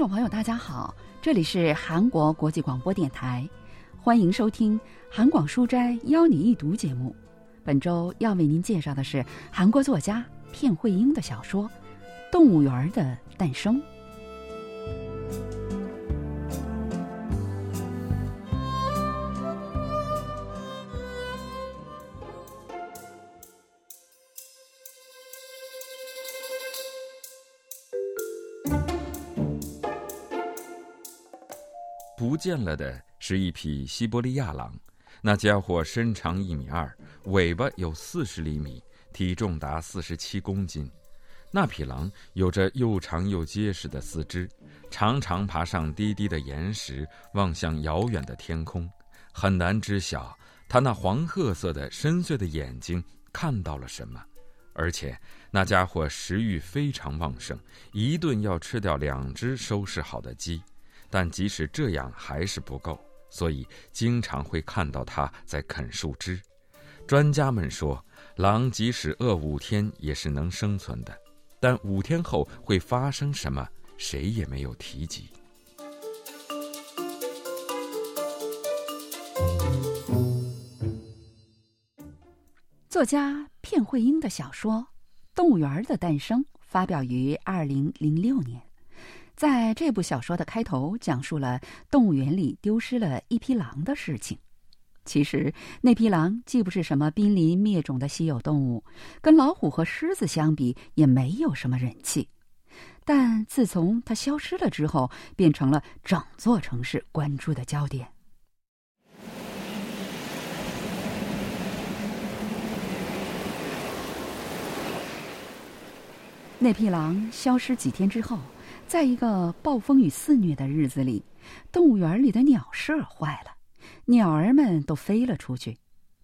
众朋友，大家好，这里是韩国国际广播电台，欢迎收听《韩广书斋邀你一读》节目。本周要为您介绍的是韩国作家片慧英的小说《动物园的诞生》。不见了的是一匹西伯利亚狼，那家伙身长一米二，尾巴有四十厘米，体重达四十七公斤。那匹狼有着又长又结实的四肢，常常爬上低低的岩石，望向遥远的天空。很难知晓它那黄褐色的深邃的眼睛看到了什么。而且那家伙食欲非常旺盛，一顿要吃掉两只收拾好的鸡。但即使这样还是不够，所以经常会看到它在啃树枝。专家们说，狼即使饿五天也是能生存的，但五天后会发生什么，谁也没有提及。作家片慧英的小说《动物园的诞生》发表于二零零六年。在这部小说的开头，讲述了动物园里丢失了一匹狼的事情。其实，那匹狼既不是什么濒临灭种的稀有动物，跟老虎和狮子相比，也没有什么人气。但自从它消失了之后，变成了整座城市关注的焦点。那匹狼消失几天之后。在一个暴风雨肆虐的日子里，动物园里的鸟舍坏了，鸟儿们都飞了出去，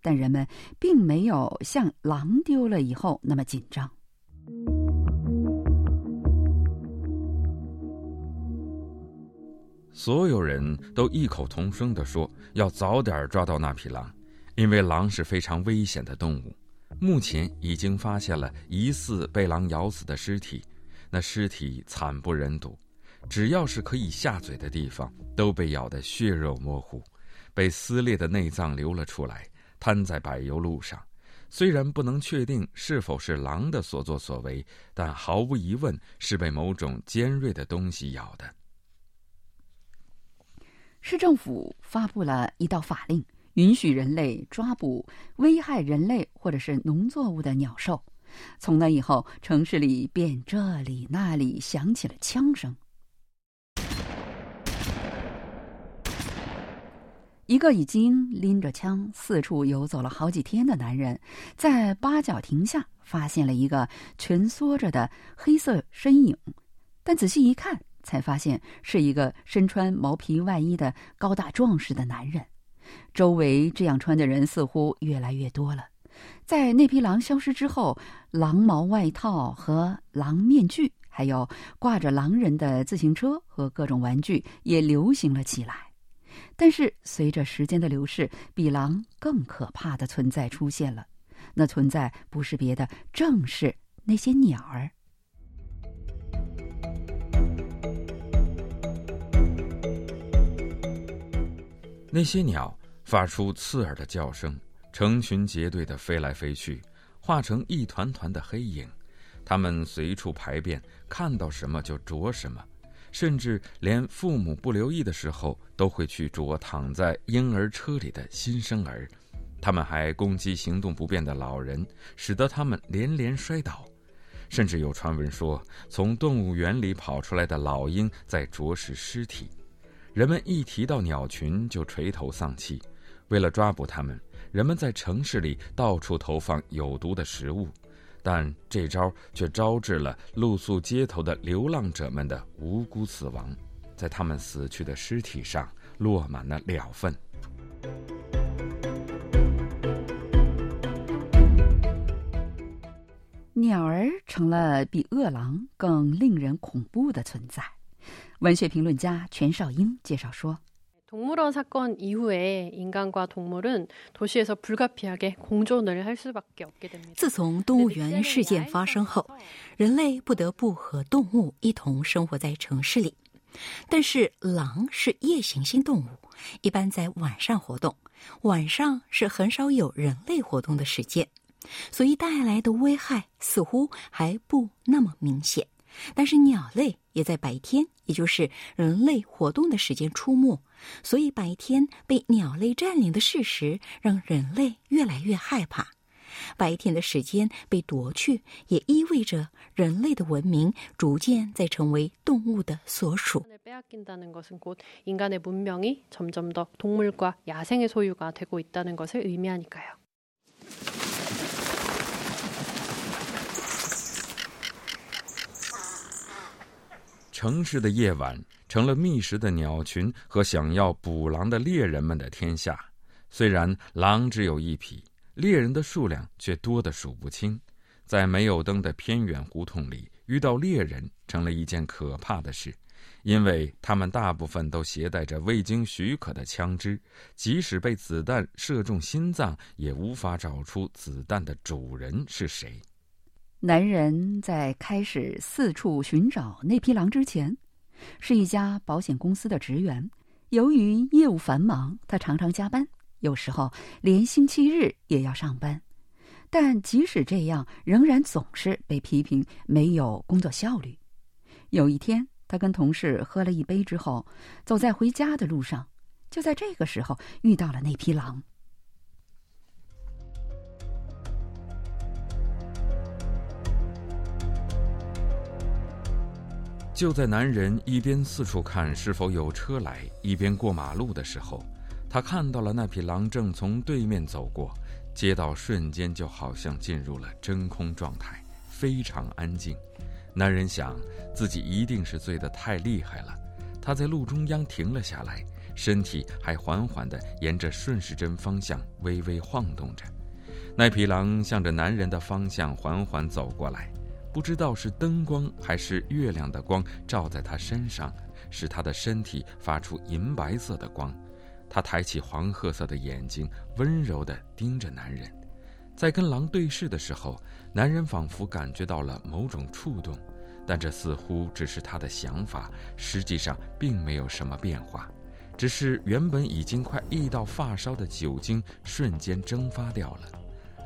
但人们并没有像狼丢了以后那么紧张。所有人都异口同声地说要早点抓到那匹狼，因为狼是非常危险的动物。目前已经发现了疑似被狼咬死的尸体。那尸体惨不忍睹，只要是可以下嘴的地方都被咬得血肉模糊，被撕裂的内脏流了出来，瘫在柏油路上。虽然不能确定是否是狼的所作所为，但毫无疑问是被某种尖锐的东西咬的。市政府发布了一道法令，允许人类抓捕危害人类或者是农作物的鸟兽。从那以后，城市里便这里那里响起了枪声。一个已经拎着枪四处游走了好几天的男人，在八角亭下发现了一个蜷缩着的黑色身影，但仔细一看，才发现是一个身穿毛皮外衣的高大壮实的男人。周围这样穿的人似乎越来越多了。在那匹狼消失之后，狼毛外套和狼面具，还有挂着狼人的自行车和各种玩具也流行了起来。但是，随着时间的流逝，比狼更可怕的存在出现了。那存在不是别的，正是那些鸟儿。那些鸟发出刺耳的叫声。成群结队的飞来飞去，化成一团团的黑影。它们随处排便，看到什么就啄什么，甚至连父母不留意的时候，都会去啄躺在婴儿车里的新生儿。它们还攻击行动不便的老人，使得他们连连摔倒。甚至有传闻说，从动物园里跑出来的老鹰在啄食尸体。人们一提到鸟群，就垂头丧气。为了抓捕它们。人们在城市里到处投放有毒的食物，但这招却招致了露宿街头的流浪者们的无辜死亡，在他们死去的尸体上落满了鸟粪。鸟儿成了比饿狼更令人恐怖的存在。文学评论家全少英介绍说。동물원사건이후에인간과동물은도시에서불가피하게공존을할수밖에없게됩니다自从动物园事件发生后，人类不得不和动物一同生活在城市里。 但是狼是夜行性动物，一般在晚上活动，晚上是很少有人类活动的时间，所以带来的危害似乎还不那么明显。但是鸟类也在白天，也就是人类活动的时间出没， 所以白天被鸟类占领的事实让人类越来越害怕。白天的时间被夺去也意味着人类的文明逐渐在成为动物的所属。城市的夜晚成了觅食的鸟群和想要捕狼的猎人们的天下。虽然狼只有一匹，猎人的数量却多得数不清。在没有灯的偏远胡同里，遇到猎人成了一件可怕的事，因为他们大部分都携带着未经许可的枪支，即使被子弹射中心脏，也无法找出子弹的主人是谁。男人在开始四处寻找那匹狼之前，是一家保险公司的职员。由于业务繁忙，他常常加班，有时候连星期日也要上班。但即使这样，仍然总是被批评没有工作效率。有一天，他跟同事喝了一杯之后，走在回家的路上，就在这个时候遇到了那匹狼。就在男人一边四处看是否有车来，一边过马路的时候，他看到了那匹狼正从对面走过。街道瞬间就好像进入了真空状态，非常安静。男人想，自己一定是醉得太厉害了。他在路中央停了下来，身体还缓缓地沿着顺时针方向微微晃动着。那匹狼向着男人的方向缓缓走过来。不知道是灯光还是月亮的光照在他身上，使他的身体发出银白色的光。他抬起黄褐色的眼睛，温柔地盯着男人。在跟狼对视的时候，男人仿佛感觉到了某种触动，但这似乎只是他的想法，实际上并没有什么变化。只是原本已经快溢到发梢的酒精瞬间蒸发掉了。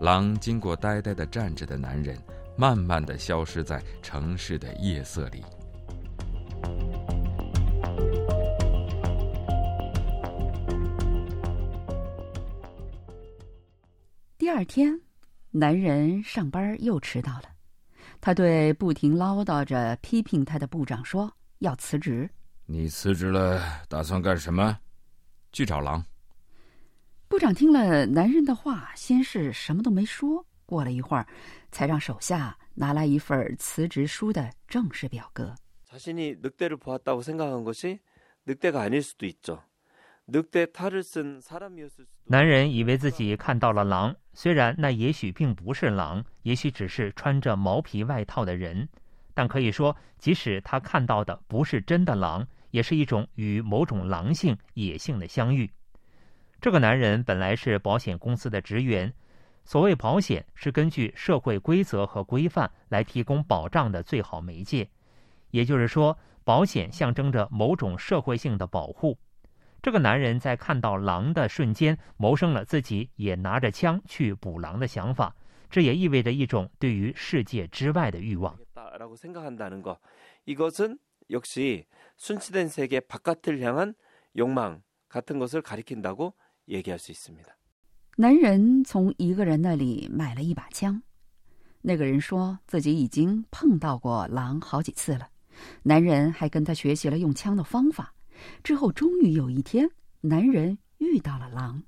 狼经过呆呆地站着的男人。慢慢的消失在城市的夜色里。第二天，男人上班又迟到了。他对不停唠叨着批评他的部长说：“要辞职。”你辞职了，打算干什么？去找狼。部长听了男人的话，先是什么都没说。过了一会儿，才让手下拿来一份辞职书的正式表格。자신이늑대를보았다고생각한것이늑대가아닐수도있죠늑대탈을쓴사람이었을男人以为自己看到了狼，虽然那也许并不是狼，也许只是穿着毛皮外套的人，但可以说，即使他看到的不是真的狼，也是一种与某种狼性、野性的相遇。这个男人本来是保险公司的职员。 所谓保险是根据社会规则和规范来提供保障的最好媒介，也就是说，保险象征着某种社会性的保护。这个男人在看到狼的瞬间，萌生了自己也拿着枪去捕狼的想法，这也意味着一种对于世界之外的欲望。男人从一个人那里买了一把枪，那个人说自己已经碰到过狼好几次了。男人还跟他学习了用枪的方法。之后，终于有一天，男人遇到了狼。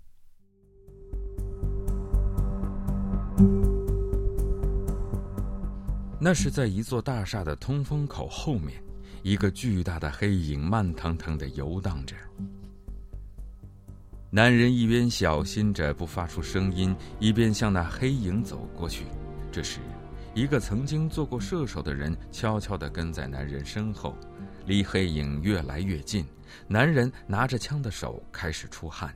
那是在一座大厦的通风口后面，一个巨大的黑影慢腾腾的游荡着。男人一边小心着不发出声音，一边向那黑影走过去。这时，一个曾经做过射手的人悄悄地跟在男人身后，离黑影越来越近。男人拿着枪的手开始出汗。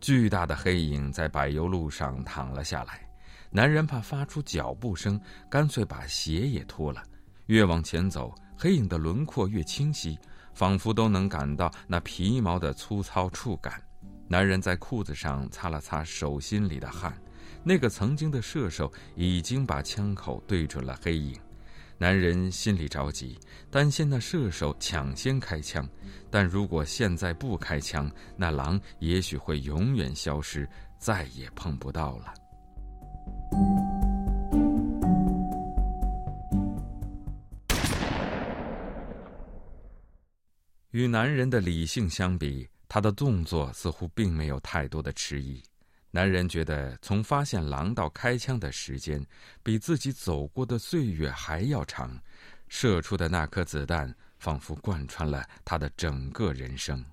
巨大的黑影在柏油路上躺了下来。男人怕发出脚步声，干脆把鞋也脱了。越往前走，黑影的轮廓越清晰。仿佛都能感到那皮毛的粗糙触感。男人在裤子上擦了擦手心里的汗，那个曾经的射手已经把枪口对准了黑影。男人心里着急，担心那射手抢先开枪。但如果现在不开枪，那狼也许会永远消失，再也碰不到了。与男人的理性相比，他的动作似乎并没有太多的迟疑。男人觉得，从发现狼到开枪的时间，比自己走过的岁月还要长。射出的那颗子弹，仿佛贯穿了他的整个人生。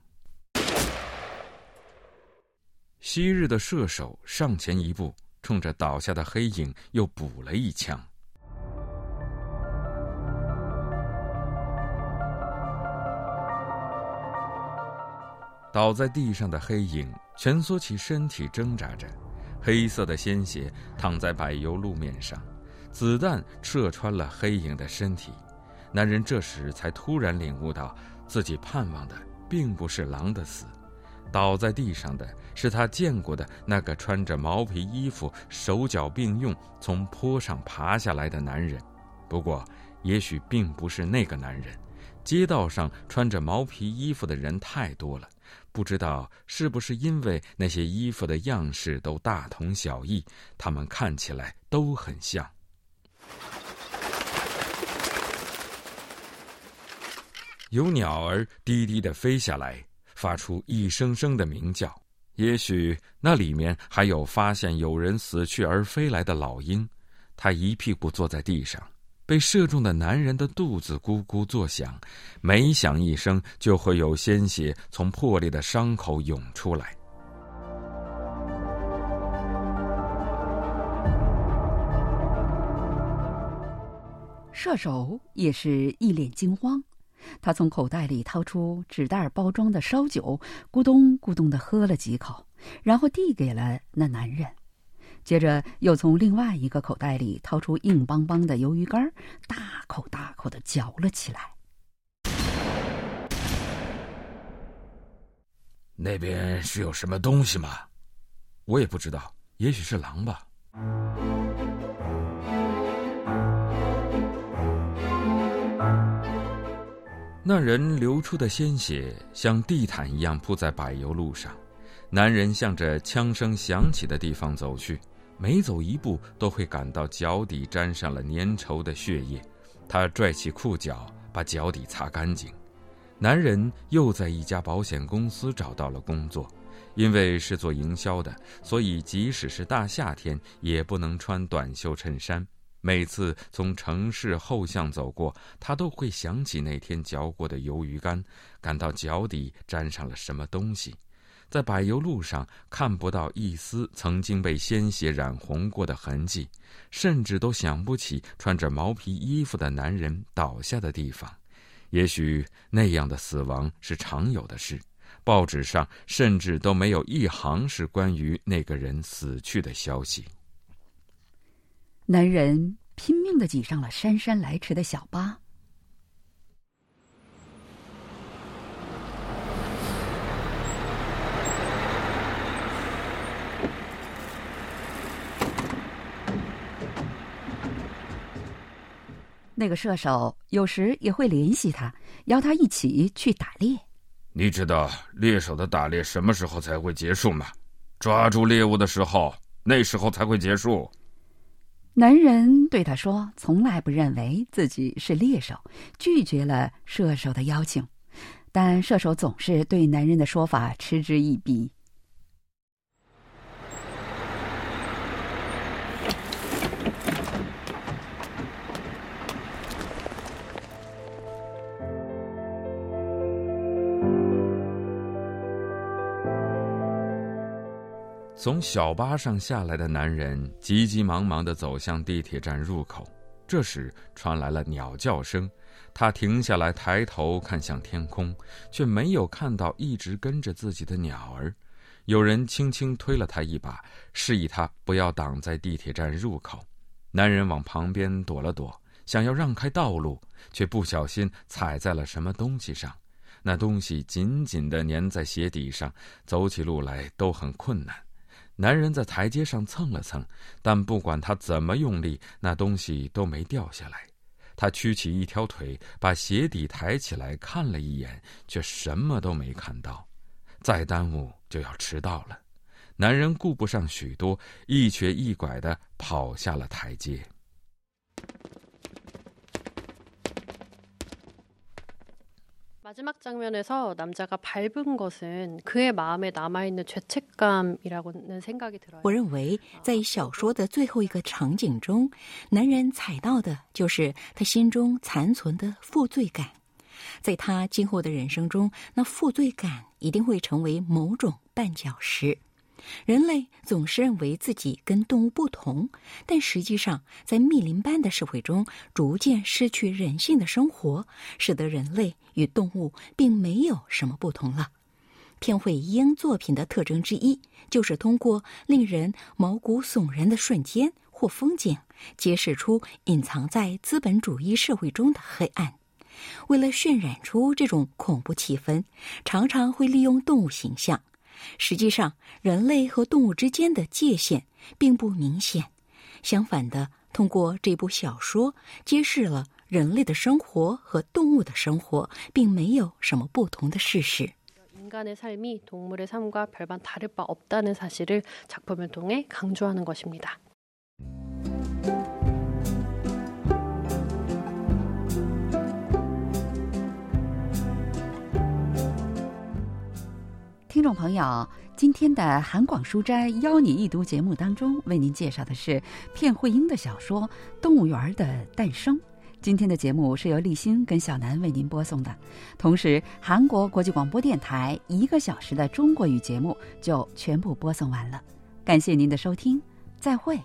昔日的射手上前一步，冲着倒下的黑影又补了一枪。倒在地上的黑影蜷缩起身体挣扎着，黑色的鲜血淌在柏油路面上，子弹射穿了黑影的身体。男人这时才突然领悟到，自己盼望的并不是狼的死，倒在地上的是他见过的那个穿着毛皮衣服、手脚并用从坡上爬下来的男人。不过，也许并不是那个男人。街道上穿着毛皮衣服的人太多了。不知道是不是因为那些衣服的样式都大同小异，他们看起来都很像。有鸟儿低低的飞下来，发出一声声的鸣叫。也许那里面还有发现有人死去而飞来的老鹰。它一屁股坐在地上。被射中的男人的肚子咕咕作响，每响一声，就会有鲜血从破裂的伤口涌出来。射手也是一脸惊慌，他从口袋里掏出纸袋包装的烧酒，咕咚咕咚的喝了几口，然后递给了那男人。接着又从另外一个口袋里掏出硬邦邦的鱿鱼干，大口大口的嚼了起来。那边是有什么东西吗？我也不知道，也许是狼吧。那人流出的鲜血像地毯一样铺在柏油路上，男人向着枪声响起的地方走去。每走一步，都会感到脚底沾上了粘稠的血液。他拽起裤脚，把脚底擦干净。男人又在一家保险公司找到了工作，因为是做营销的，所以即使是大夏天，也不能穿短袖衬衫。每次从城市后巷走过，他都会想起那天嚼过的鱿鱼干，感到脚底沾上了什么东西。在柏油路上看不到一丝曾经被鲜血染红过的痕迹，甚至都想不起穿着毛皮衣服的男人倒下的地方。也许那样的死亡是常有的事，报纸上甚至都没有一行是关于那个人死去的消息。男人拼命的挤上了姗姗来迟的小巴。那个射手有时也会联系他，邀他一起去打猎。你知道猎手的打猎什么时候才会结束吗？抓住猎物的时候，那时候才会结束。男人对他说：“从来不认为自己是猎手，拒绝了射手的邀请。”但射手总是对男人的说法嗤之以鼻。从小巴上下来的男人急急忙忙地走向地铁站入口，这时传来了鸟叫声。他停下来，抬头看向天空，却没有看到一直跟着自己的鸟儿。有人轻轻推了他一把，示意他不要挡在地铁站入口。男人往旁边躲了躲，想要让开道路，却不小心踩在了什么东西上。那东西紧紧地粘在鞋底上，走起路来都很困难。男人在台阶上蹭了蹭，但不管他怎么用力，那东西都没掉下来。他屈起一条腿，把鞋底抬起来看了一眼，却什么都没看到。再耽误就要迟到了。男人顾不上许多，一瘸一拐的跑下了台阶。마지막 장면에서 남자가 밟은 것은 그의 마음에 남아있는 죄책감이라고는 생각이 들어요. 我认为，在小说的最后一个场景中，男人踩到的就是他心中残存的负罪感。在他今后的人生中，那负罪感一定会成为某种绊脚石。 人类总是认为自己跟动物不同，但实际上，在密林般的社会中，逐渐失去人性的生活，使得人类与动物并没有什么不同了。片惠英作品的特征之一，就是通过令人毛骨悚然的瞬间或风景，揭示出隐藏在资本主义社会中的黑暗。为了渲染出这种恐怖气氛，常常会利用动物形象。实际上，人类和动物之间的界限并不明显。相反的，通过这部小说，揭示了人类的生活和动物的生活并没有什么不同的事实。 인간의 삶이 동물의 삶과 별반 다를 바 없다는 사실을 작품을 통해 강조하는 것입니다. 众朋友，今天的韩广书斋邀你一读节目当中，为您介绍的是片慧英的小说《动物园的诞生》。今天的节目是由立新跟小南为您播送的，同时韩国国际广播电台一个小时的中国语节目就全部播送完了。感谢您的收听，再会。